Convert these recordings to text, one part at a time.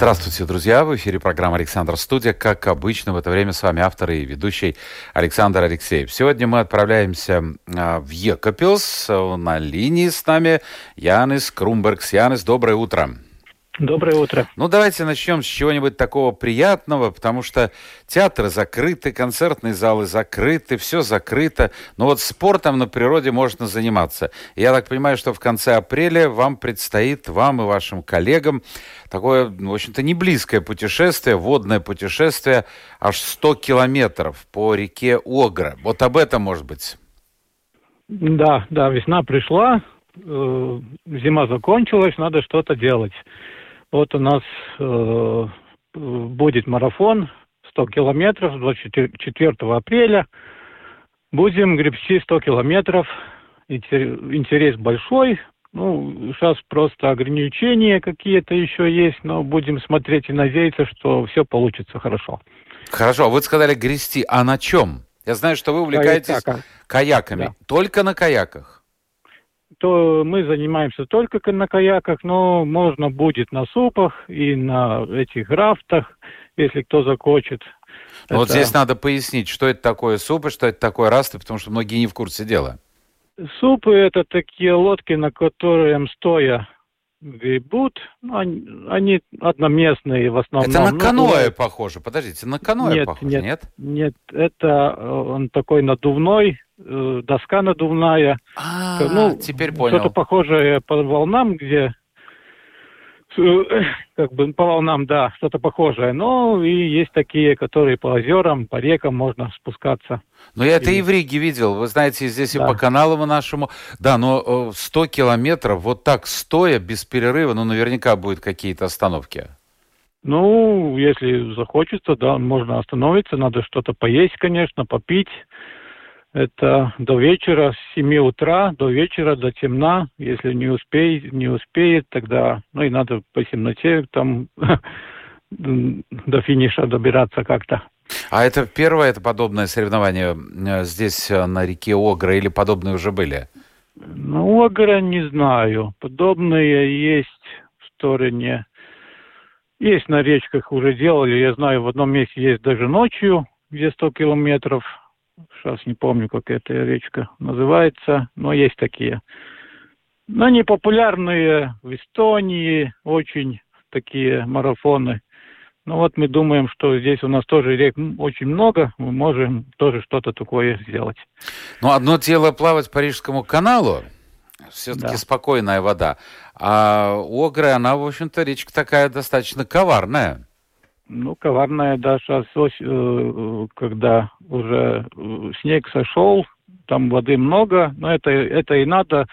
Здравствуйте, друзья! В эфире программа «Александр Студия». Как обычно, в это время с вами автор и ведущий Александр Алексеев. Сегодня мы отправляемся а, в Екапилс. На линии с нами Янис Крумбергс. Янис, доброе утро! Доброе утро. Ну, давайте начнем с чего-нибудь такого приятного, потому что театры закрыты, концертные залы закрыты, все закрыто. Но вот спортом на природе можно заниматься. я так понимаю, что в конце апреля вам предстоит, вам и вашим коллегам, такое, в общем-то, не близкое путешествие, водное путешествие, аж 100 километров по реке Огра. Вот об этом, может быть. Да, да, весна пришла, э, зима закончилась, надо что-то делать. Вот у нас э, будет марафон 100 километров 24 апреля. Будем гребсти 100 километров. Интерес большой. Ну, сейчас просто ограничения какие-то еще есть, но будем смотреть и надеяться, что все получится хорошо. Хорошо, вы сказали грести, а на чем? Я знаю, что вы увлекаетесь Каяка. каяками. Да. Только на каяках? То мы занимаемся только на каяках, но можно будет на супах и на этих рафтах, если кто захочет. это... Вот здесь надо пояснить, что это такое супы, что это такое рафты, потому что многие не в курсе дела. Супы – это такие лодки, на которых стоя гребут. Ну, они, они одноместные в основном. Это на каноэ ну, похоже. Подождите, на каноэ нет, похоже, нет? Нет, нет. Это э, он такой надувной, Э, доска надувная. А, ну, теперь понял. Что-то похожее по волнам, где э, как бы по волнам, да, что-то похожее. Но и есть такие, которые по озерам, по рекам можно спускаться. Но я это и в Риге видел. Вы знаете, здесь да. и по каналам нашему. Да, но 100 э, километров вот так стоя, без перерыва, ну, наверняка будут какие-то остановки. Ну, если захочется, да, можно остановиться. Надо что-то поесть, конечно, попить. Это до вечера, с 7 утра до вечера, до темна. Если не успеет, не успеет, тогда, ну и надо по темноте там до финиша добираться как-то. А это первое это подобное соревнование э, здесь э, на реке Огра или подобные уже были? Ну, Огра не знаю. Подобные есть в стороне. Есть на речках уже делали. Я знаю, в одном месте есть даже ночью, где 100 километров сейчас не помню, как эта речка называется, но есть такие. Но они популярные в Эстонии, очень такие марафоны. Ну вот мы думаем, что здесь у нас тоже рек очень много, мы можем тоже что-то такое сделать. Ну, одно дело плавать по Рижскому каналу, все-таки да. спокойная вода. А Огры, она, в общем-то, речка такая достаточно коварная. Ну, коварная, да, сейчас, э, когда уже э, снег сошел, там воды много, но это, это и надо,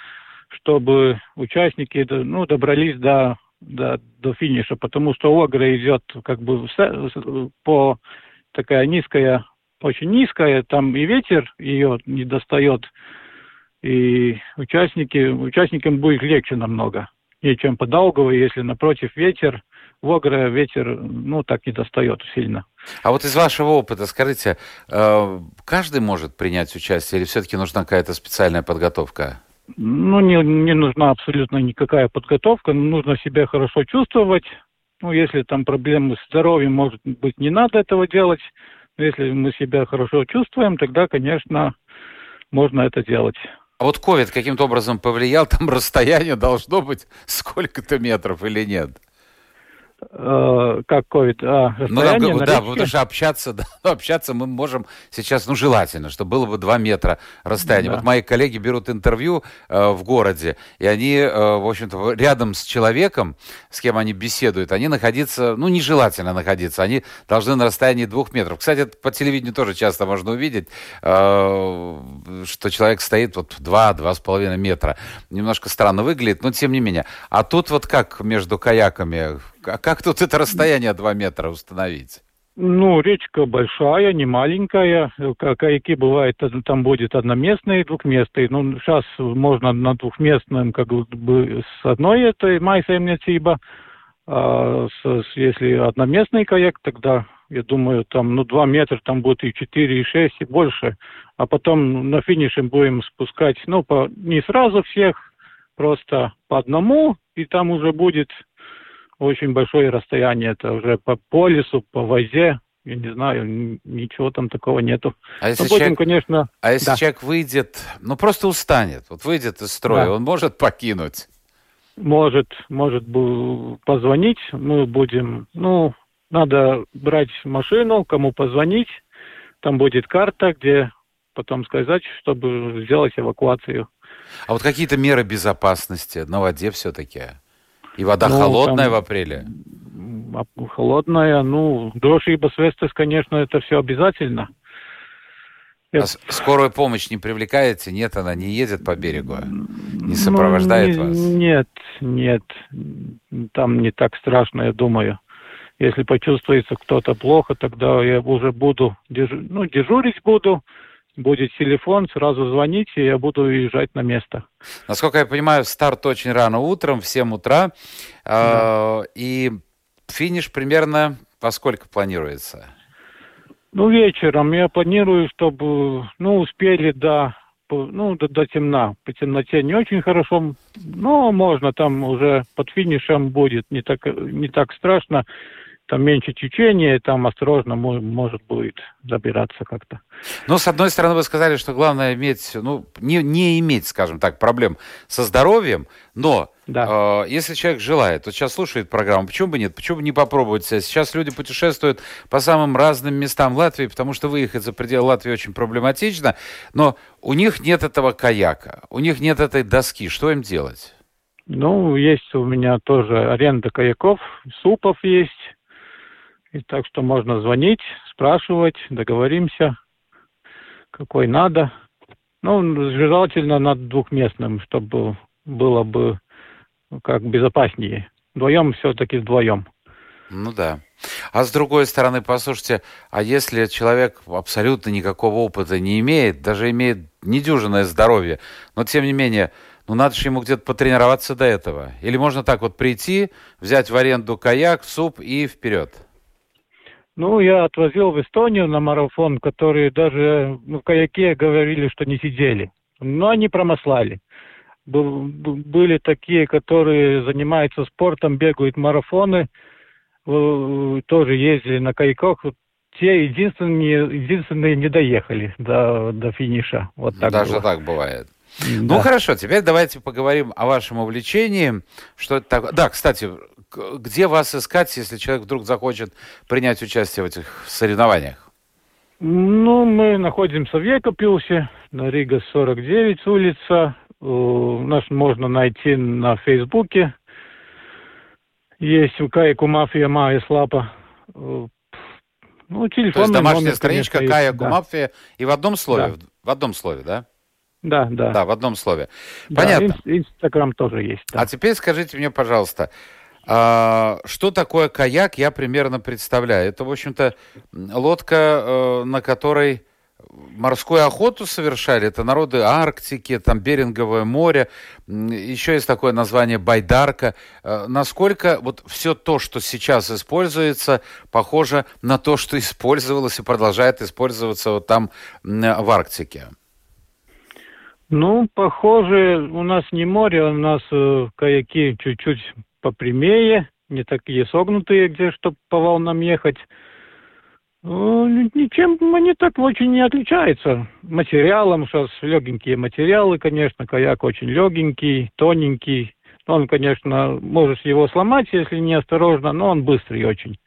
чтобы участники ну, добрались до, до, до финиша, потому что Огра идет как бы по такая низкая, очень низкая, там и ветер ее не достает, и участники, участникам будет легче намного, чем по Долговой, если напротив ветер, в Огре ветер, ну, так не достает сильно. А вот из вашего опыта, скажите, э, каждый может принять участие или все-таки нужна какая-то специальная подготовка? Ну, не, не нужна абсолютно никакая подготовка, нужно себя хорошо чувствовать. Ну, если там проблемы с здоровьем, может быть, не надо этого делать. Но если мы себя хорошо чувствуем, тогда, конечно, можно это делать. А вот ковид каким-то образом повлиял, там расстояние должно быть сколько-то метров или нет? Э, как ковид, а, ну, там, да, речке. потому что общаться, да, общаться мы можем сейчас, ну, желательно, чтобы было бы 2 метра расстояния. Да. Вот мои коллеги берут интервью э, в городе, и они, э, в общем-то, рядом с человеком, с кем они беседуют, они находиться, ну, нежелательно находиться, они должны на расстоянии двух метров. Кстати, это по телевидению тоже часто можно увидеть, э, что человек стоит вот 2-2,5 метра. Немножко странно выглядит, но тем не менее. А тут вот как между каяками, как тут это расстояние 2 метра установить? Ну, речка большая, не маленькая. Каяки бывает, там будет одноместные двухместные. Ну, сейчас можно на двухместном, как бы, с одной этой майсаемнецибо. А с, если одноместный каяк, тогда, я думаю, там, ну, два метра, там будет и четыре, и шесть, и больше. А потом на финише будем спускать, ну, по, не сразу всех, просто по одному, и там уже будет очень большое расстояние. Это уже по, по лесу, по возе. Я не знаю, ничего там такого нету. А если, будем, человек, конечно, а если да. человек выйдет, ну просто устанет, вот выйдет из строя, да. он может покинуть? Может, может позвонить, мы будем, ну, надо брать машину, кому позвонить, там будет карта, где потом сказать, чтобы сделать эвакуацию. А вот какие-то меры безопасности на воде все-таки? И вода ну, холодная там, в апреле? Холодная, ну, дождь и басвестес, конечно, это все обязательно. А скорую помощь не привлекаете? Нет, она не едет по берегу? Не сопровождает ну, не, вас? Нет, нет. Там не так страшно, я думаю. Если почувствуется кто-то плохо, тогда я уже буду, дежу, ну, дежурить буду, будет телефон, сразу звоните, и я буду уезжать на место. Насколько я понимаю, старт очень рано утром, в 7 утра. Да. Э, и финиш примерно во сколько планируется? Ну, вечером я планирую, чтобы, ну, успели до, ну, до, до темна. По темноте не очень хорошо, но можно там уже под финишем будет не так, не так страшно там меньше течения, там осторожно может будет забираться как-то. Ну, с одной стороны, вы сказали, что главное иметь, ну, не, не иметь, скажем так, проблем со здоровьем, но да. э, если человек желает, вот сейчас слушает программу, почему бы нет, почему бы не попробовать себя? Сейчас люди путешествуют по самым разным местам Латвии, потому что выехать за пределы Латвии очень проблематично, но у них нет этого каяка, у них нет этой доски, что им делать? Ну, есть у меня тоже аренда каяков, супов есть, и так что можно звонить, спрашивать, договоримся, какой надо. Ну, желательно над двухместным, чтобы было бы как безопаснее. Вдвоем все-таки вдвоем. Ну да. А с другой стороны, послушайте, а если человек абсолютно никакого опыта не имеет, даже имеет недюжинное здоровье, но тем не менее, ну надо же ему где-то потренироваться до этого. Или можно так вот прийти, взять в аренду каяк, суп и вперед? Ну, я отвозил в Эстонию на марафон, которые даже ну, в каяке говорили, что не сидели. Но они промослали. Были такие, которые занимаются спортом, бегают марафоны, тоже ездили на каяках. Те единственные, единственные не доехали до, до финиша. Вот так Даже было. так бывает. Ну, да. Хорошо, теперь давайте поговорим о вашем увлечении. Что это такое? Да, кстати, где вас искать, если человек вдруг захочет принять участие в этих соревнованиях? Ну, мы находимся в Екапилсе, на Рига 49 улица. Нас можно найти на Фейсбуке. Есть Каяку Мафия Майя Слапа. Ну, телефон. То есть домашняя номер, страничка Каяку да. Мафия и в одном слове, да. в одном слове, да? Да, да. Да, в одном слове. Понятно. Да, Инстаграм тоже есть. Да. А теперь скажите мне, пожалуйста, а, что такое каяк, я примерно представляю. Это, в общем-то, лодка, э, на которой морскую охоту совершали. Это народы Арктики, там Беринговое море. Еще есть такое название байдарка. Э, насколько вот все то, что сейчас используется, похоже на то, что использовалось и продолжает использоваться вот там в Арктике? Ну, похоже, у нас не море, у нас э, каяки чуть-чуть попрямее, не такие согнутые, где чтобы по волнам ехать. Ну, ничем они так очень не отличаются. Материалом сейчас легенькие материалы, конечно, каяк очень легенький, тоненький. Он, конечно, можешь его сломать, если не осторожно, но он быстрый очень.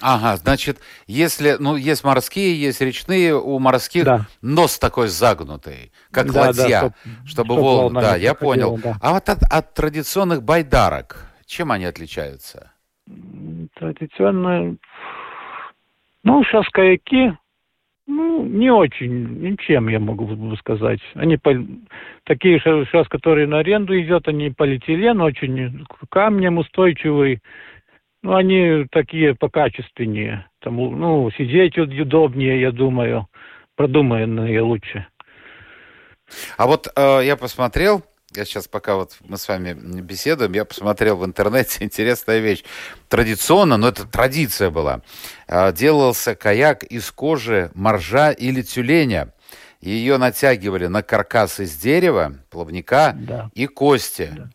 Ага, значит, если, ну, есть морские, есть речные, у морских да. нос такой загнутый, как да, ладья, да, чтоб, чтобы чтоб волны, да, я понял. Да. А вот от, от традиционных байдарок, чем они отличаются? Традиционно, ну, сейчас каяки, ну, не очень, ничем, я могу сказать. Они по, такие сейчас, которые на аренду идет, они полиэтилен, очень камнем устойчивый, Ну, они такие покачественнее. Там, ну, сидеть удобнее, я думаю, продуманные лучше. А вот э, я посмотрел, я сейчас пока вот мы с вами беседуем, я посмотрел в интернете интересная вещь. Традиционно, но это традиция была, э, делался каяк из кожи моржа или тюленя. Ее натягивали на каркас из дерева, плавника да. и кости. Да.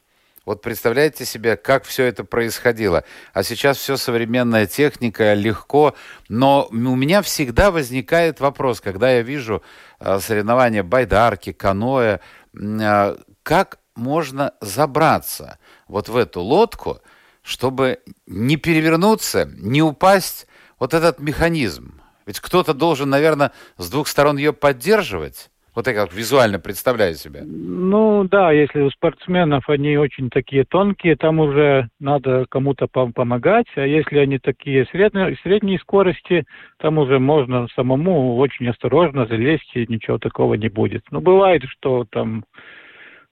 Вот представляете себе, как все это происходило. А сейчас все современная техника, легко. Но у меня всегда возникает вопрос, когда я вижу э, соревнования байдарки, каноэ, э, как можно забраться вот в эту лодку, чтобы не перевернуться, не упасть вот этот механизм. Ведь кто-то должен, наверное, с двух сторон ее поддерживать. Вот я как визуально представляю себе. Ну да, если у спортсменов они очень такие тонкие, там уже надо кому-то пом- помогать, а если они такие средние, средней скорости, там уже можно самому очень осторожно залезть, и ничего такого не будет. Ну бывает, что там,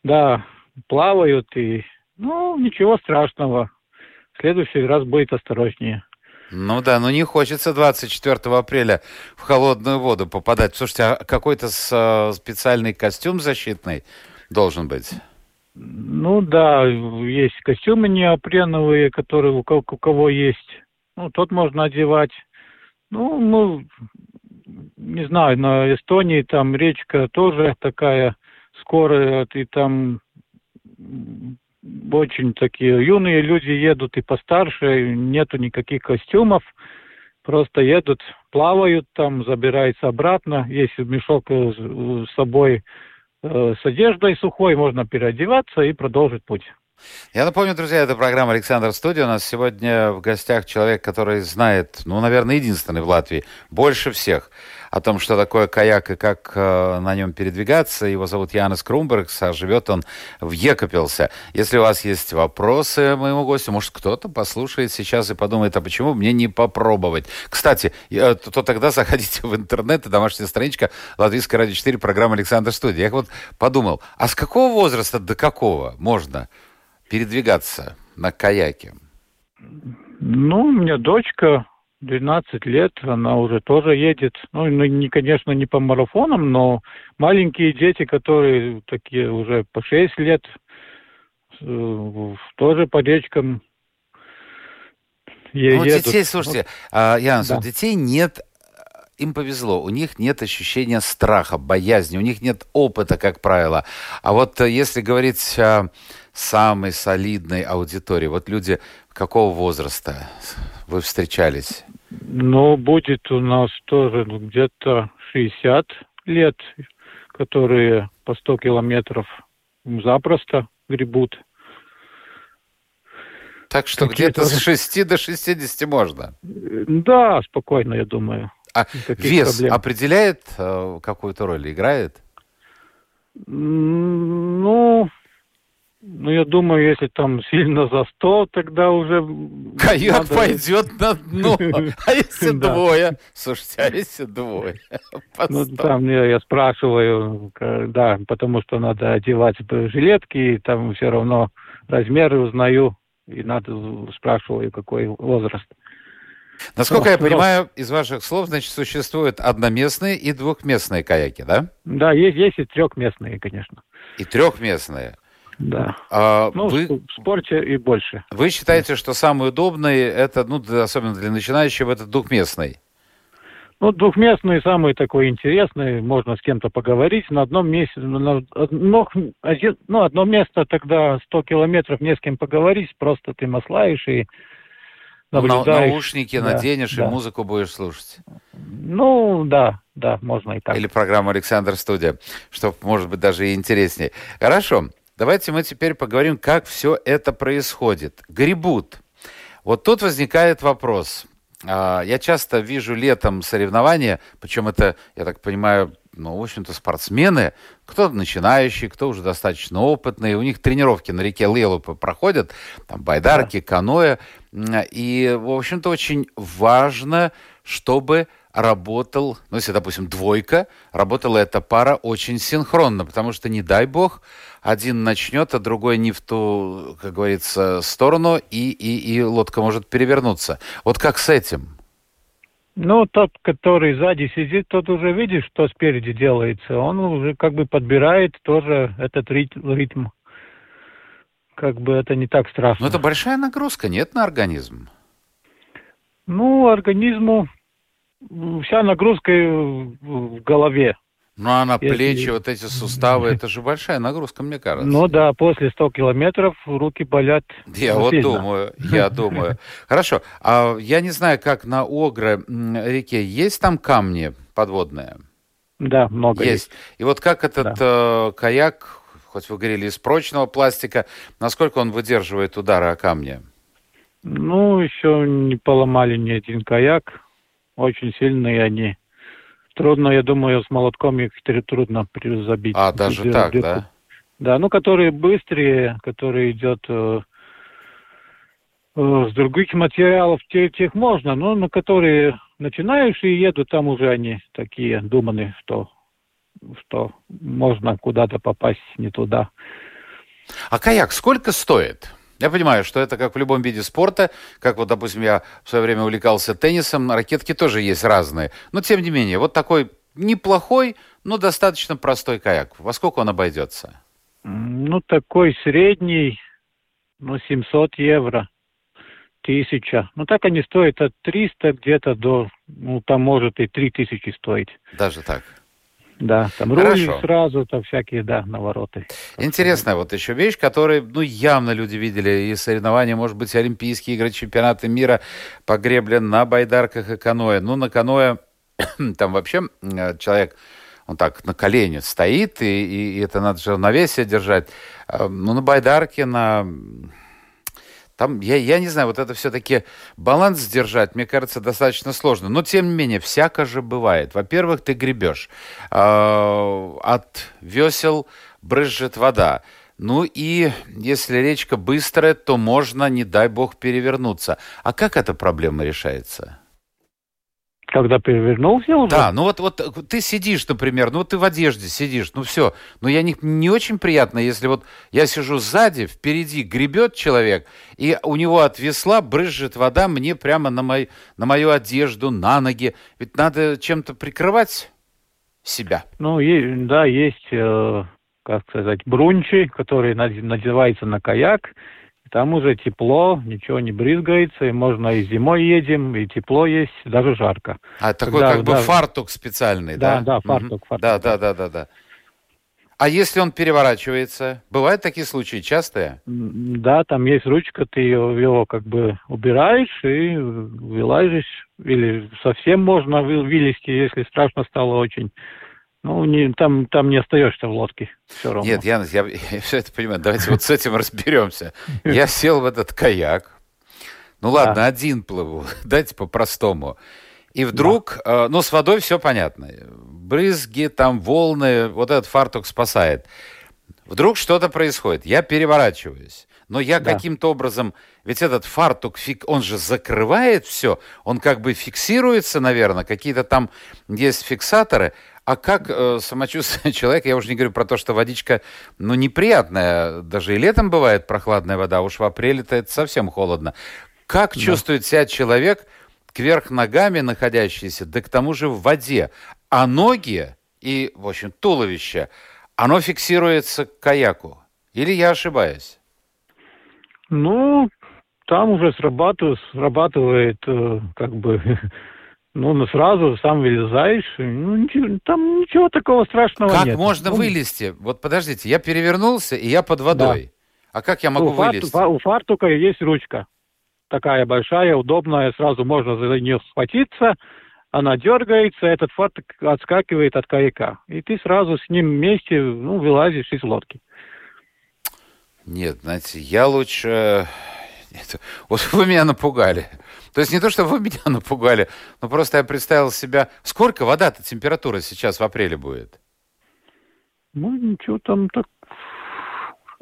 да, плавают, и ну ничего страшного. В следующий раз будет осторожнее. Ну да, но не хочется 24 апреля в холодную воду попадать. Слушайте, а какой-то э, специальный костюм защитный должен быть? Ну да, есть костюмы неопреновые, которые у кого, у кого есть. Ну, тот можно одевать. Ну, ну, не знаю, на Эстонии там речка тоже такая скорая, и там очень такие юные люди едут и постарше, нету никаких костюмов, просто едут, плавают там, забираются обратно, есть мешок с собой э, с одеждой сухой, можно переодеваться и продолжить путь. Я напомню, друзья, это программа «Александр Студия». У нас сегодня в гостях человек, который знает, ну, наверное, единственный в Латвии, больше всех о том, что такое каяк и как э, на нем передвигаться. Его зовут Янис Крумбергс, а живет он в Екапелсе. Если у вас есть вопросы моему гостю, может, кто-то послушает сейчас и подумает, а почему мне не попробовать? Кстати, я, то, то тогда заходите в интернет, и домашняя страничка Латвийская радио 4, программа «Александр Студия». Я вот подумал, а с какого возраста до какого можно передвигаться на каяке? Ну, у меня дочка 12 лет, она уже тоже едет. Ну, ну, не, конечно, не по марафонам, но маленькие дети, которые такие уже по 6 лет, э, тоже по речкам едут. Ну, детей, слушайте, вот. а, Янс, да. у детей нет им повезло, у них нет ощущения страха, боязни, у них нет опыта, как правило. А вот э, если говорить о самой солидной аудитории, вот люди какого возраста вы встречались? Ну, будет у нас тоже где-то 60 лет, которые по 100 километров запросто гребут. Так что где-то с 6 до 60 можно? Да, спокойно, я думаю. А вес проблем. определяет э, какую-то роль, играет? Ну, ну, я думаю, если там сильно за 100, тогда уже... Койот надо... пойдет на дно. А если двое? Слушайте, а если двое? Ну, там я спрашиваю, да, потому что надо одевать жилетки, и там все равно размеры узнаю, и надо спрашиваю, какой возраст. Насколько я понимаю, из ваших слов, значит, существуют одноместные и двухместные каяки, да? Да, есть, есть и трехместные, конечно. И трехместные. Да. А ну, вы... в спорте и больше. Вы считаете, что самый удобный, это, ну, особенно для начинающего, это двухместный? Ну, двухместный самый такой интересный, можно с кем-то поговорить. На одном месте, на одно, один, ну, одно место тогда 100 километров не с кем поговорить, просто ты маслаешь и наблюдаешь. На, наушники да, наденешь да. и музыку будешь слушать. Ну, да, да, можно и так. Или программа «Александр Студия», что может быть даже и интереснее. Хорошо. Давайте мы теперь поговорим, как все это происходит. Гребут. Вот тут возникает вопрос. А, я часто вижу летом соревнования, причем это, я так понимаю, ну, в общем-то, спортсмены, кто начинающий, кто уже достаточно опытный, у них тренировки на реке Лелупы проходят, там байдарки, каноэ, и, в общем-то, очень важно, чтобы работал, ну, если, допустим, двойка, работала эта пара очень синхронно, потому что, не дай бог, один начнет, а другой не в ту, как говорится, сторону, и, и, и лодка может перевернуться. Вот как с этим? Ну, тот, который сзади сидит, тот уже видит, что спереди делается. Он уже как бы подбирает тоже этот ритм. Как бы это не так страшно. Но это большая нагрузка, нет, на организм? Ну, организму вся нагрузка в голове. Ну, а на Если... плечи, вот эти суставы, это же большая нагрузка, мне кажется. Ну да, после 100 километров руки болят. Я вот сильно. думаю, я думаю. Хорошо, а я не знаю, как на Огре реке, есть там камни подводные? Да, много есть. есть. И вот как этот да. э, каяк, хоть вы говорили, из прочного пластика, насколько он выдерживает удары о камни? Ну, еще не поломали ни один каяк. Очень сильные они. Трудно, я думаю, с молотком их трудно забить. А, даже так, да? Да, ну, которые быстрее, которые идет э, э, с других материалов, тех, тех можно, но на которые начинающие едут, там уже они такие думаны, что, что можно куда-то попасть не туда. А каяк сколько стоит? Я понимаю, что это как в любом виде спорта, как вот, допустим, я в свое время увлекался теннисом, ракетки тоже есть разные. Но, тем не менее, вот такой неплохой, но достаточно простой каяк. Во сколько он обойдется? Ну, такой средний, ну, 700 евро, тысяча. Ну, так они стоят от 300 где-то до, ну, там может и 3000 стоить. Даже так? Да, там рули сразу, там всякие, да, навороты. Интересная вот еще вещь, которую, ну, явно люди видели и соревнования, может быть, Олимпийские игры, чемпионаты мира по гребле на байдарках и каноэ. Ну, на каноэ там вообще человек, он так на колене стоит, и, и, и это надо же на весе держать. А, ну, на байдарке, на там, я, я не знаю, вот это все-таки баланс сдержать, мне кажется, достаточно сложно. Но, тем не менее, всяко же бывает. Во-первых, ты гребешь. Э, от весел брызжет вода. Ну и если речка быстрая, то можно, не дай бог, перевернуться. А как эта проблема решается? Когда перевернулся уже? Да, ну вот, вот ты сидишь, например, ну вот ты в одежде сидишь, ну все. Но я не, не очень приятно, если вот я сижу сзади, впереди гребет человек, и у него от весла брызжет вода мне прямо на, мой, на мою одежду, на ноги. Ведь надо чем-то прикрывать себя. Ну, есть, да, есть, э, как сказать, брунчи, которые надеваются на каяк, там уже тепло, ничего не брызгается, и можно и зимой едем, и тепло есть, даже жарко. А такой Когда, как бы фартук специальный, да? Да, да, фартук, угу. фартук. Да, да, да, да, да. А если он переворачивается? Бывают такие случаи частые? Да, там есть ручка, ты его, его как бы убираешь и вылазишь. Или совсем можно вылезти, если страшно стало очень. Ну, не, там, там не остаешься в лодке все равно. Нет, Яна, я, я все это понимаю. Давайте вот с этим разберемся. Я сел в этот каяк. Ну ладно, да. один плыву. Дайте по-простому. И вдруг, да. э, ну, с водой все понятно. Брызги, там волны, вот этот фартук спасает. Вдруг что-то происходит. Я переворачиваюсь. Но я да. каким-то образом, ведь этот фартук, он же закрывает все, он как бы фиксируется, наверное, какие-то там есть фиксаторы. А как э, самочувствие человека, я уже не говорю про то, что водичка, ну, неприятная, даже и летом бывает прохладная вода, уж в апреле-то это совсем холодно. Как да. чувствует себя человек кверх ногами находящийся, да к тому же в воде, а ноги и, в общем, туловище, оно фиксируется к каяку? Или я ошибаюсь? Ну, там уже срабатывает, срабатывает э, как бы Ну, ну сразу сам вылезаешь. Ну, ничего, там ничего такого страшного как нет. Как можно ну, вылезти? Вот подождите, я перевернулся, и я под водой. Да. А как я могу у вылезти? Фарту, у фартука есть ручка. Такая большая, удобная, сразу можно за нее схватиться. Она дергается, этот фартук отскакивает от каяка. И ты сразу с ним вместе ну, вылазишь из лодки. Нет, знаете, я лучше... Нет, вот вы меня напугали. То есть не то, что вы меня напугали, но просто я представил себя... Сколько вода-то температура сейчас в апреле будет? Ну, ничего там так...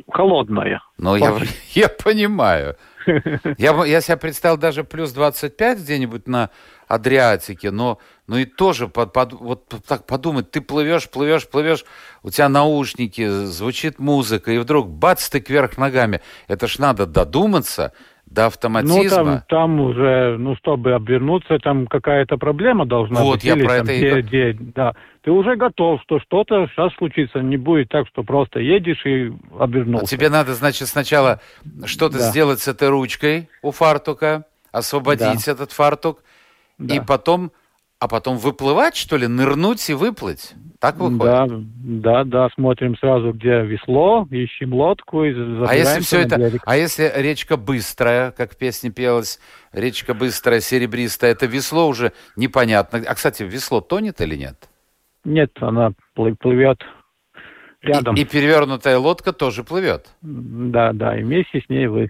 холодная. Ну, я, я понимаю. Я, я себя представил даже плюс 25 где-нибудь на Адриатике, но, ну и тоже под, под, вот так подумать, ты плывешь, плывешь, плывешь, у тебя наушники, звучит музыка, и вдруг бац, ты кверх ногами. Это ж надо додуматься, до автоматизма. Ну, там, там уже, ну, чтобы обернуться, там какая-то проблема должна вот, быть. Вот, я или, про там, это где, и... где, да. Ты уже готов, что что-то сейчас случится. Не будет так, что просто едешь и обернулся. тебе надо, значит, сначала что-то да. сделать с этой ручкой у фартука, освободить да. этот фартук, да. и потом, а потом выплывать, что ли, нырнуть и выплыть? Так выходит? Да, да, да, смотрим сразу, где весло, ищем лодку и А если все это, берег. а если речка быстрая, как в песне пелось, речка быстрая, серебристая, это весло уже непонятно. А, кстати, весло тонет или нет? Нет, она плывет рядом. И, и перевернутая лодка тоже плывет? Да, да, и вместе с ней вы.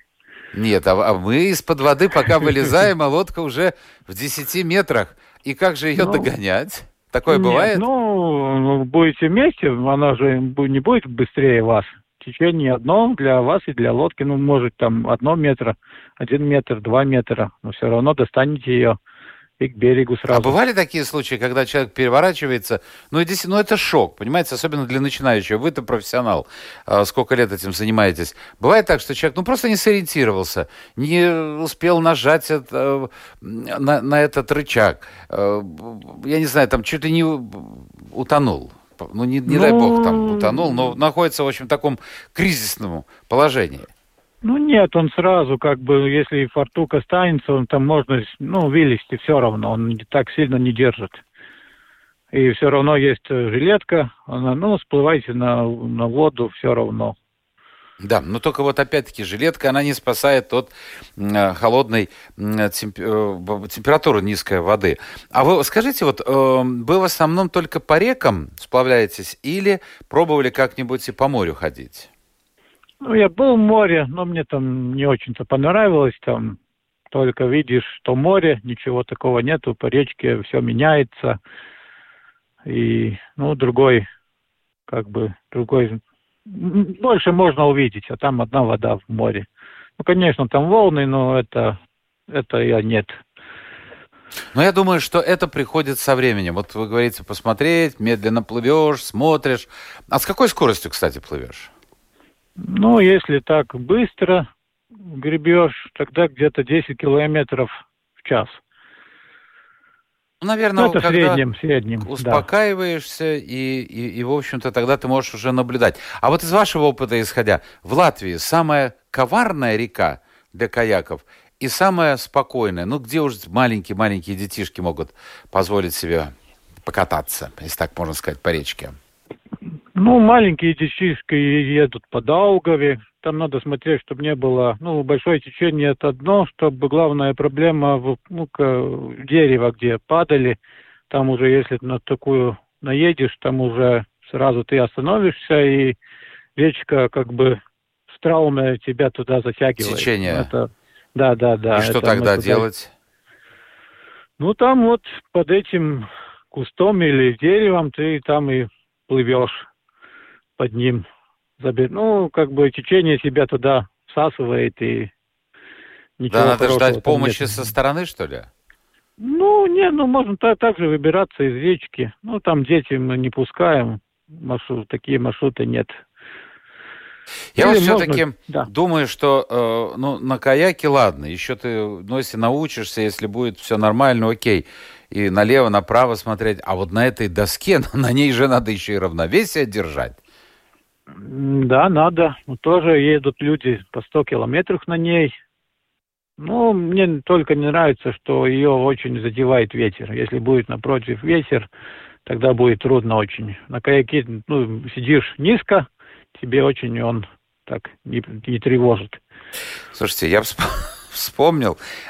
Нет, а, а мы из-под воды пока вылезаем, а лодка уже в 10 метрах. И как же ее ну, догонять? Такое Нет, бывает? Ну, будете вместе, она же не будет быстрее вас. Течение одно для вас и для лодки, ну, может, там одно метра, один метр, два метра, но все равно достанете ее и к берегу сразу. А бывали такие случаи, когда человек переворачивается? Ну, действительно, ну, это шок, понимаете, особенно для начинающего. Вы-то профессионал, а, сколько лет этим занимаетесь. Бывает так, что человек, ну, просто не сориентировался, не успел нажать это, на, на этот рычаг. А, я не знаю, там чуть ли не утонул. Ну, не, не ну... дай бог там утонул, но находится, в общем, в таком кризисном положении. Ну нет, он сразу как бы, если фартук останется, он там можно, ну, вылезти все равно, он так сильно не держит. И все равно есть э, жилетка, она, ну, всплывайте на, на воду все равно. Да, но только вот опять-таки жилетка, она не спасает от э, холодной э, темп, э, температуры низкой воды. А вы скажите, вот э, вы в основном только по рекам сплавляетесь или пробовали как-нибудь и по морю ходить? Ну, я был в море, но мне там не очень-то понравилось. Там только видишь, что море, ничего такого нету, по речке все меняется. И, ну, другой, как бы, другой, больше можно увидеть, а там одна вода в море. Ну, конечно, там волны, но это, это я нет. Но я думаю, что это приходит со временем. Вот вы говорите, посмотреть, медленно плывешь, смотришь. А с какой скоростью, кстати, плывешь? Ну, если так быстро гребешь, тогда где-то 10 километров в час. Ну, наверное, ну, это когда среднем, среднем, успокаиваешься, да. и, и, и, в общем-то, тогда ты можешь уже наблюдать. А вот из вашего опыта исходя, в Латвии самая коварная река для каяков и самая спокойная, ну, где уже маленькие-маленькие детишки могут позволить себе покататься, если так можно сказать, по речке? Ну, маленькие детишки едут по Даугаве. Там надо смотреть, чтобы не было... Ну, большое течение это одно, чтобы главная проблема в ну, дерево, где падали. Там уже, если на такую наедешь, там уже сразу ты остановишься, и речка как бы с травмой тебя туда затягивает. Течение. Это, да, да, да. И что тогда туда... делать? Ну, там вот под этим кустом или деревом ты там и плывешь под ним. Ну, как бы течение себя туда всасывает и ничего Да, надо ждать помощи нет. со стороны, что ли? Ну, не, ну, можно так, так же выбираться из речки. Ну, там дети мы не пускаем, маршрут, такие маршруты нет. Я вот все-таки да. думаю, что э, ну, на каяке ладно, еще ты, ну, если научишься, если будет все нормально, окей, и налево, направо смотреть, а вот на этой доске, на ней же надо еще и равновесие держать. Да, надо. Тоже едут люди по 100 километров на ней. Ну, мне только не нравится, что ее очень задевает ветер. Если будет напротив ветер, тогда будет трудно очень. На каяке ну, сидишь низко, тебе очень он так не, не тревожит. Слушайте, я вспомнил,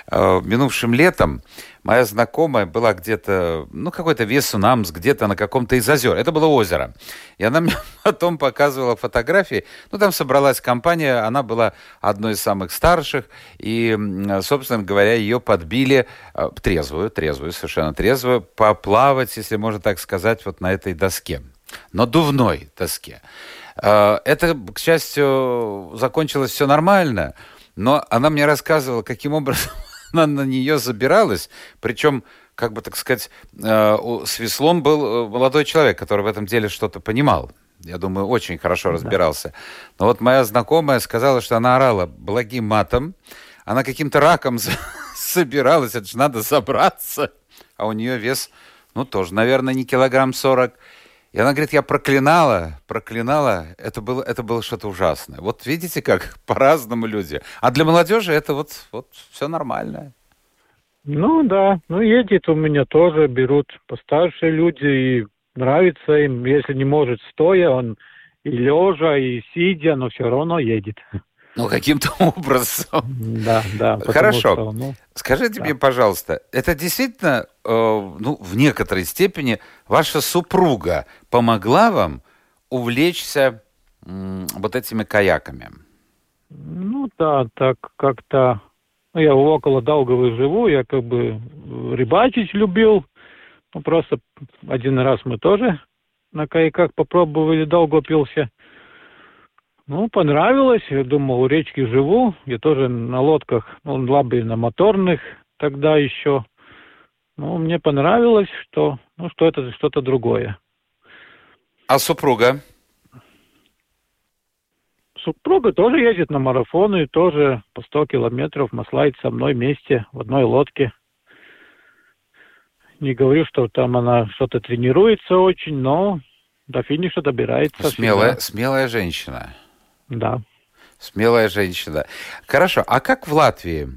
э, минувшим летом моя знакомая была где-то, ну, какой-то Весунамс, где-то на каком-то из озер. Это было озеро. И она мне потом показывала фотографии. Ну, там собралась компания, она была одной из самых старших. И, собственно говоря, ее подбили э, трезвую, трезвую, совершенно трезвую, поплавать, если можно так сказать, вот на этой доске. надувной доске. Э, это, к счастью, закончилось все нормально, но она мне рассказывала, каким образом она на нее забиралась, причем как бы, так сказать, э, с веслом был молодой человек, который в этом деле что-то понимал. Я думаю, очень хорошо разбирался. Но вот моя знакомая сказала, что она орала благим матом, она каким-то раком собиралась, это же надо собраться, а у нее вес, ну, тоже, наверное, не килограмм сорок. И она говорит, я проклинала, проклинала, это было, это было что-то ужасное. Вот видите, как по-разному люди. А для молодежи это вот, вот все нормально. Ну да, ну едет у меня тоже, берут постарше люди, и нравится им, если не может стоя, он и лежа, и сидя, но все равно едет. Ну, каким-то образом. Да, да. Хорошо. Что, ну, Скажите да. мне, пожалуйста, это действительно, э, ну, в некоторой степени ваша супруга помогла вам увлечься э, вот этими каяками? Ну, да, так как-то... Ну, я около Долговой живу, я как бы рыбачить любил. Ну, просто один раз мы тоже на каяках попробовали, долго пился. Ну, понравилось. Я думал, у речки живу. Я тоже на лодках, ну, лабы на моторных тогда еще. Ну, мне понравилось, что, ну, что это что-то другое. А супруга? Супруга тоже ездит на марафоны, тоже по 100 километров маслает со мной вместе в одной лодке. Не говорю, что там она что-то тренируется очень, но до финиша добирается. Смелая, смелая женщина. Да. Смелая женщина. Хорошо. А как в Латвии?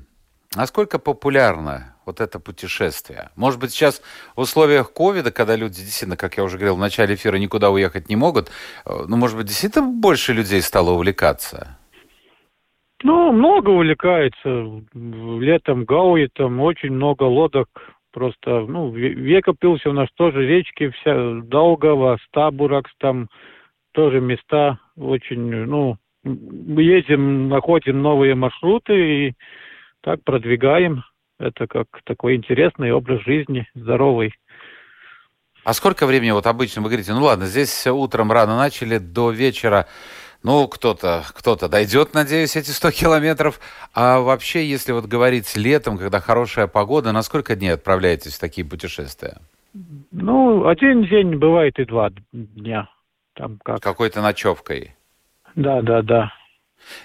Насколько популярно вот это путешествие? Может быть, сейчас в условиях ковида, когда люди действительно, как я уже говорил в начале эфира, никуда уехать не могут, э, ну, может быть, действительно больше людей стало увлекаться? Ну, много увлекается. Летом Гауи, там очень много лодок. Просто, ну, века пился у нас тоже речки, вся Долгова, Стабуракс, там тоже места очень, ну, едем, находим новые маршруты и так продвигаем. Это как такой интересный образ жизни, здоровый. А сколько времени вот обычно вы говорите, ну ладно, здесь утром рано начали, до вечера, ну, кто-то кто дойдет, надеюсь, эти 100 километров. А вообще, если вот говорить летом, когда хорошая погода, на сколько дней отправляетесь в такие путешествия? Ну, один день бывает и два дня. Там как. Какой-то ночевкой. Да, да, да.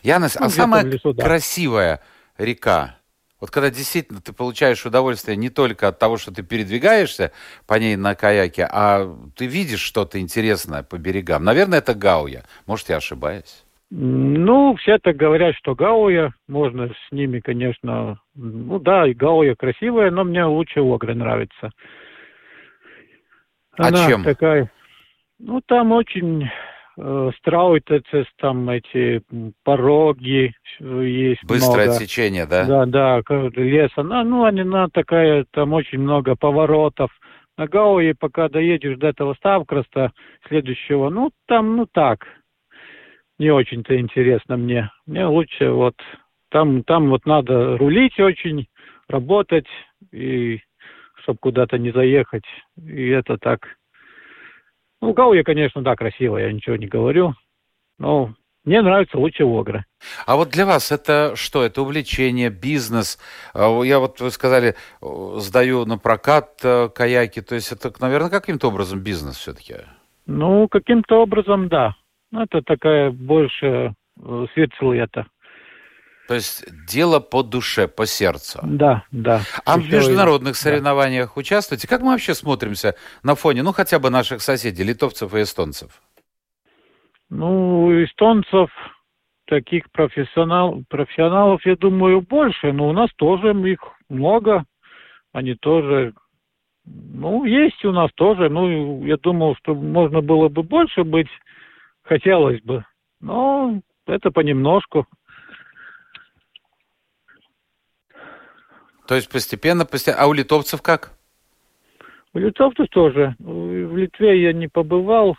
Янос, ну, а самая лесу, да. красивая река, вот когда действительно ты получаешь удовольствие не только от того, что ты передвигаешься по ней на каяке, а ты видишь что-то интересное по берегам. Наверное, это Гауя. Может, я ошибаюсь? Ну, все так говорят, что Гауя. Можно с ними, конечно... Ну да, и Гауя красивая, но мне лучше Огры нравится. А Она а чем? такая... Ну, там очень Э, Страутецес, там эти пороги есть Быстрое много. течение, да? Да, да, лес. Она, ну, она такая, там очень много поворотов. На Гауе, пока доедешь до этого Ставкроста следующего, ну, там, ну, так, не очень-то интересно мне. Мне лучше вот, там, там вот надо рулить очень, работать, и чтобы куда-то не заехать. И это так, ну, Гауя, конечно, да, красивая, я ничего не говорю. Но мне нравится лучше Огра. А вот для вас это что? Это увлечение, бизнес? А, я вот, вы сказали, сдаю на прокат э, каяки. То есть это, наверное, каким-то образом бизнес все-таки? Ну, каким-то образом, да. Ну, это такая больше э, светлый это. То есть дело по душе, по сердцу. Да, да. А в международных и... соревнованиях да. участвуете? Как мы вообще смотримся на фоне, ну, хотя бы наших соседей, литовцев и эстонцев? Ну, эстонцев, таких профессионал, профессионалов, я думаю, больше, но у нас тоже их много. Они тоже, ну, есть у нас тоже. Ну, я думал, что можно было бы больше быть, хотелось бы. Но это понемножку. То есть постепенно, постепенно. А у литовцев как? У литовцев тоже. В Литве я не побывал.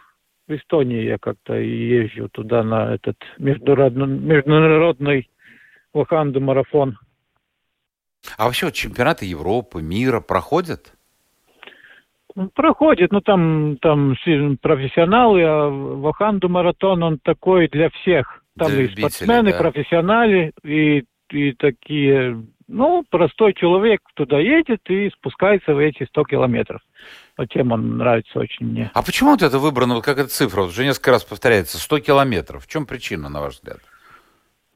В Эстонии я как-то езжу туда на этот международный, международный Лоханду марафон. А вообще вот чемпионаты Европы, мира проходят? Ну, проходит, ну там, там профессионалы, а Ваханду маратон, он такой для всех. Там для и спортсмены, да. профессионалы, и, и такие, ну, простой человек туда едет и спускается в эти 100 километров. Вот тем он нравится очень мне. А почему вот это выбрано, вот как эта цифра, вот уже несколько раз повторяется, 100 километров? В чем причина, на ваш взгляд?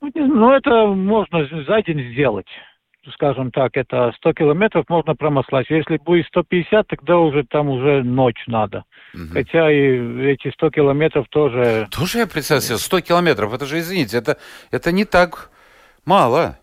Ну, ну это можно за день сделать скажем так, это 100 километров можно промослать. Если будет 150, тогда уже там уже ночь надо. Угу. Хотя и эти 100 километров тоже... Тоже я представляю себе, 100 километров, это же, извините, это, это не так мало.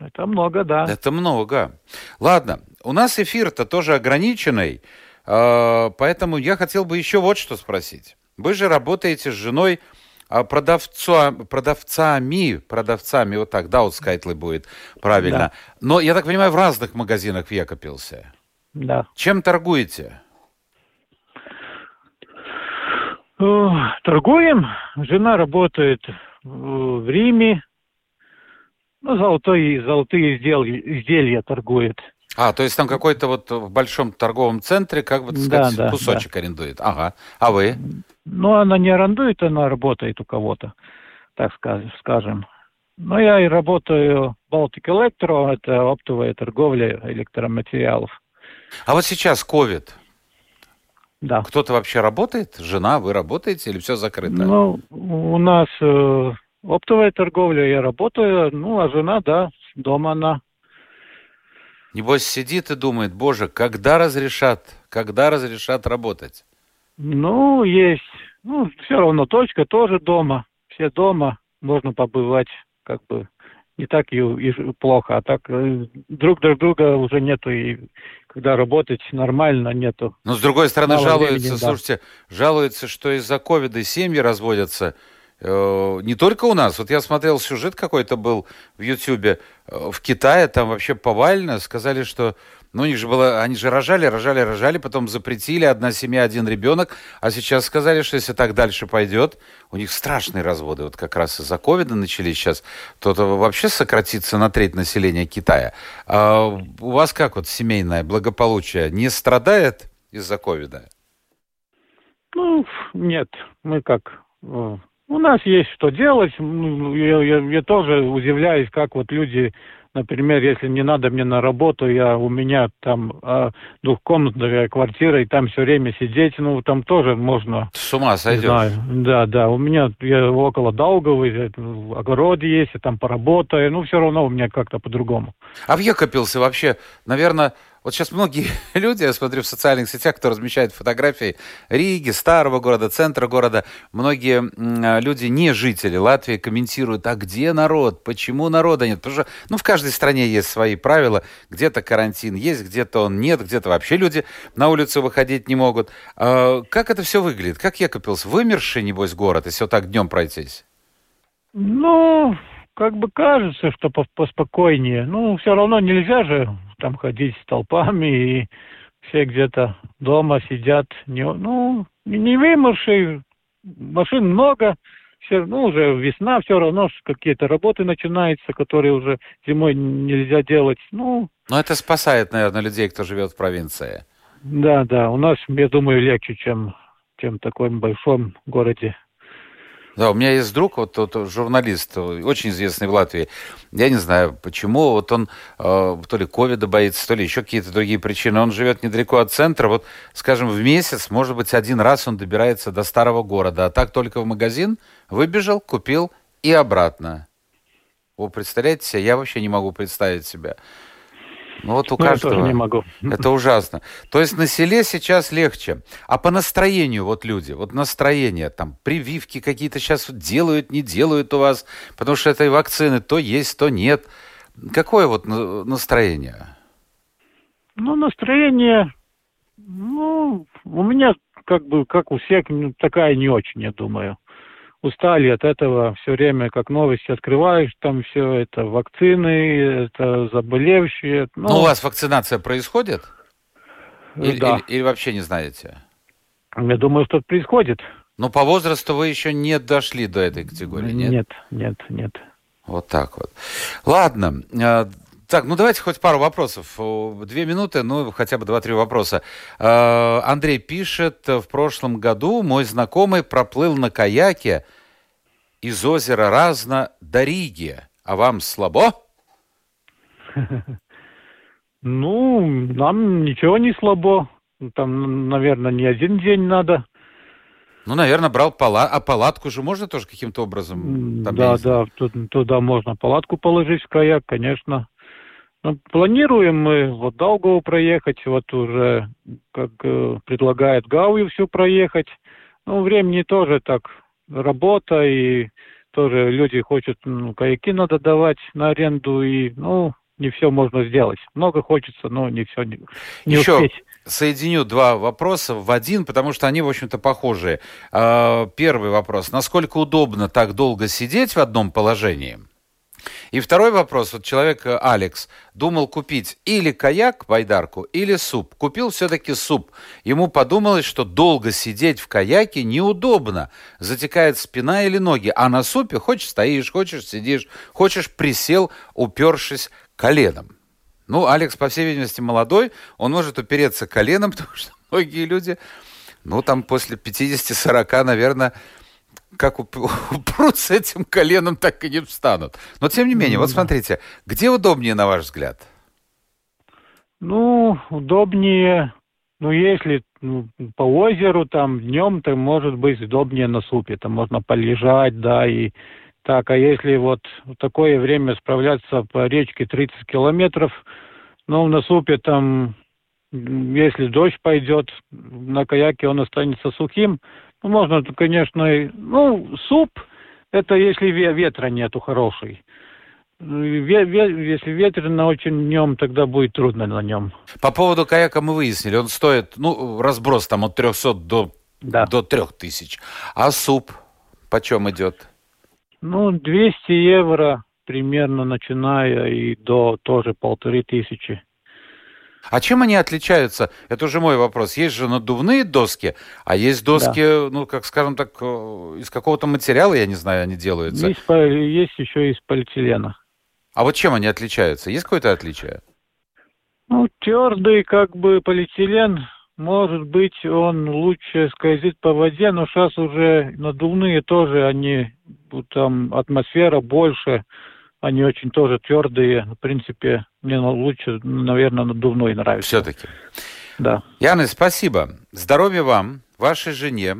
Это много, да. Это много. Ладно, у нас эфир-то тоже ограниченный, а, поэтому я хотел бы еще вот что спросить. Вы же работаете с женой а продавца, продавцами, продавцами, вот так, да, вот скайтлы будет правильно. Да. Но, я так понимаю, в разных магазинах в Екапилсе. Да. Чем торгуете? Торгуем. Жена работает в Риме. Ну, золотые, золотые изделия, изделия торгует. А, то есть там какой-то вот в большом торговом центре, как бы, так сказать, да, кусочек да. арендует. Ага. А вы? Ну, она не арендует, она работает у кого-то, так скажем. Но я и работаю в Baltic Electro, это оптовая торговля электроматериалов. А вот сейчас COVID. Да. Кто-то вообще работает? Жена, вы работаете или все закрыто? Ну, у нас э, оптовая торговля, я работаю, ну, а жена, да, дома она Небось сидит и думает, боже, когда разрешат, когда разрешат работать? Ну, есть. Ну, все равно точка тоже дома. Все дома. Можно побывать как бы не так и, и плохо, а так э, друг друг друга уже нету, и когда работать нормально нету. Но с другой стороны, Мало жалуются, времени, слушайте, да. жалуются, что из-за ковида семьи разводятся, не только у нас. Вот я смотрел сюжет какой-то был в Ютьюбе. Э, в Китае там вообще повально сказали, что ну, у них же было, они же рожали, рожали, рожали, потом запретили, одна семья, один ребенок, а сейчас сказали, что если так дальше пойдет, у них страшные разводы, вот как раз из-за ковида начались сейчас, то, то вообще сократится на треть населения Китая. А у вас как вот семейное благополучие не страдает из-за ковида? Ну, нет, мы как э, у нас есть что делать. Ну, я, я, я тоже удивляюсь, как вот люди, например, если не надо мне на работу, я у меня там а, двухкомнатная квартира, и там все время сидеть, ну там тоже можно. С ума сойдешь. Знаю. Да, да. У меня я около Долговой, огород есть, я там поработаю, ну все равно у меня как-то по-другому. А в Екапилсе вообще, наверное, вот сейчас многие люди, я смотрю в социальных сетях, кто размещает фотографии Риги, старого города, центра города, многие а, люди, не жители Латвии, комментируют, а где народ, почему народа нет? Потому что, ну, в каждой стране есть свои правила, где-то карантин есть, где-то он нет, где-то вообще люди на улицу выходить не могут. А, как это все выглядит? Как Екапилс? Вымерший, небось, город, если вот так днем пройтись? Ну, как бы кажется, что поспокойнее. Ну, все равно нельзя же там ходить с толпами, и все где-то дома сидят. Не, ну, не вымершие, машин много, все, ну, уже весна, все равно какие-то работы начинаются, которые уже зимой нельзя делать. Ну, Но это спасает, наверное, людей, кто живет в провинции. Да, да, у нас, я думаю, легче, чем, чем в таком большом городе. Да, у меня есть друг, вот тот журналист, очень известный в Латвии. Я не знаю, почему. Вот он э, то ли ковида боится, то ли еще какие-то другие причины. Он живет недалеко от центра. Вот, скажем, в месяц, может быть, один раз он добирается до старого города. А так только в магазин выбежал, купил и обратно. Вы представляете себе? Я вообще не могу представить себя. Ну вот у ну, каждого. Я тоже не могу. Это ужасно. То есть на селе сейчас легче. А по настроению вот люди, вот настроение, там прививки какие-то сейчас делают, не делают у вас, потому что этой вакцины то есть, то нет. Какое вот настроение? Ну, настроение, ну, у меня как бы, как у всех, ну, такая не очень, я думаю устали от этого все время, как новости открываешь, там все это вакцины, это заболевшие. Ну, Но у вас вакцинация происходит? Или, да. или, или вообще не знаете? Я думаю, что происходит. Но по возрасту вы еще не дошли до этой категории, нет? Нет, нет, нет. Вот так вот. Ладно. Так, ну давайте хоть пару вопросов. Две минуты, ну хотя бы два-три вопроса. Э, Андрей пишет, в прошлом году мой знакомый проплыл на каяке из озера Разно до Риги. А вам слабо? Ну, нам ничего не слабо. Там, наверное, не один день надо. Ну, наверное, брал палатку. А палатку же можно тоже каким-то образом? Там, да, да, туда можно палатку положить в каяк, конечно. Ну, планируем мы вот Долгову проехать, вот уже, как э, предлагает Гауи все проехать. Ну, времени тоже так, работа и тоже люди хотят, ну, каяки надо давать на аренду и, ну, не все можно сделать. Много хочется, но не все не, не Еще успеть. соединю два вопроса в один, потому что они, в общем-то, похожие. А, первый вопрос. Насколько удобно так долго сидеть в одном положении? И второй вопрос. Вот человек э, Алекс думал купить или каяк, байдарку, или суп. Купил все-таки суп. Ему подумалось, что долго сидеть в каяке неудобно. Затекает спина или ноги. А на супе хочешь стоишь, хочешь сидишь, хочешь присел, упершись коленом. Ну, Алекс, по всей видимости, молодой. Он может упереться коленом, потому что многие люди, ну, там после 50-40, наверное, как упрутся этим коленом, так и не встанут. Но тем не менее, ну, вот смотрите, где удобнее, на ваш взгляд? Ну, удобнее, ну, если ну, по озеру, там, днем, то может быть удобнее на супе. Там можно полежать, да, и так. А если вот в такое время справляться по речке 30 километров, ну, на супе там, если дождь пойдет, на каяке он останется сухим, ну, можно, конечно, ну, суп, это если ветра нету хороший. Если ветрено очень днем, тогда будет трудно на нем. По поводу каяка мы выяснили, он стоит, ну, разброс там от 300 до, да. до 3000. А суп почем идет? Ну, 200 евро примерно, начиная и до тоже полторы тысячи. А чем они отличаются? Это уже мой вопрос. Есть же надувные доски, а есть доски, да. ну, как скажем так, э, из какого-то материала, я не знаю, они делаются. Есть, есть еще из полиэтилена. А вот чем они отличаются? Есть какое-то отличие? Ну, твердый как бы полиэтилен, может быть, он лучше скользит по воде, но сейчас уже надувные тоже, они, там атмосфера больше, они очень тоже твердые. В принципе, мне лучше, наверное, надувной нравится. Все-таки. Да. Яна, спасибо. Здоровья вам, вашей жене.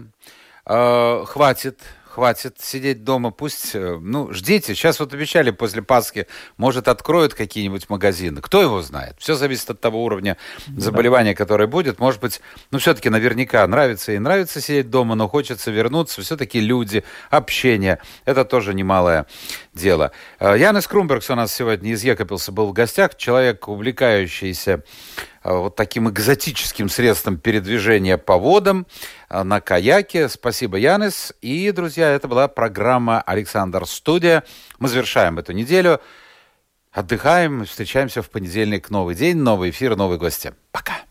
Э, хватит хватит сидеть дома, пусть, э, ну, ждите. Сейчас вот обещали после Пасхи, может, откроют какие-нибудь магазины. Кто его знает? Все зависит от того уровня заболевания, которое будет. Может быть, ну, все-таки наверняка нравится и нравится сидеть дома, но хочется вернуться. Все-таки люди, общение. Это тоже немалое дело. Э, Янис Крумбергс у нас сегодня из Екапилса был в гостях. Человек, увлекающийся вот таким экзотическим средством передвижения по водам э, на каяке. Спасибо, Янис. И, друзья, это была программа «Александр Студия». Мы завершаем эту неделю. Отдыхаем, встречаемся в понедельник. Новый день, новый эфир, новые гости. Пока.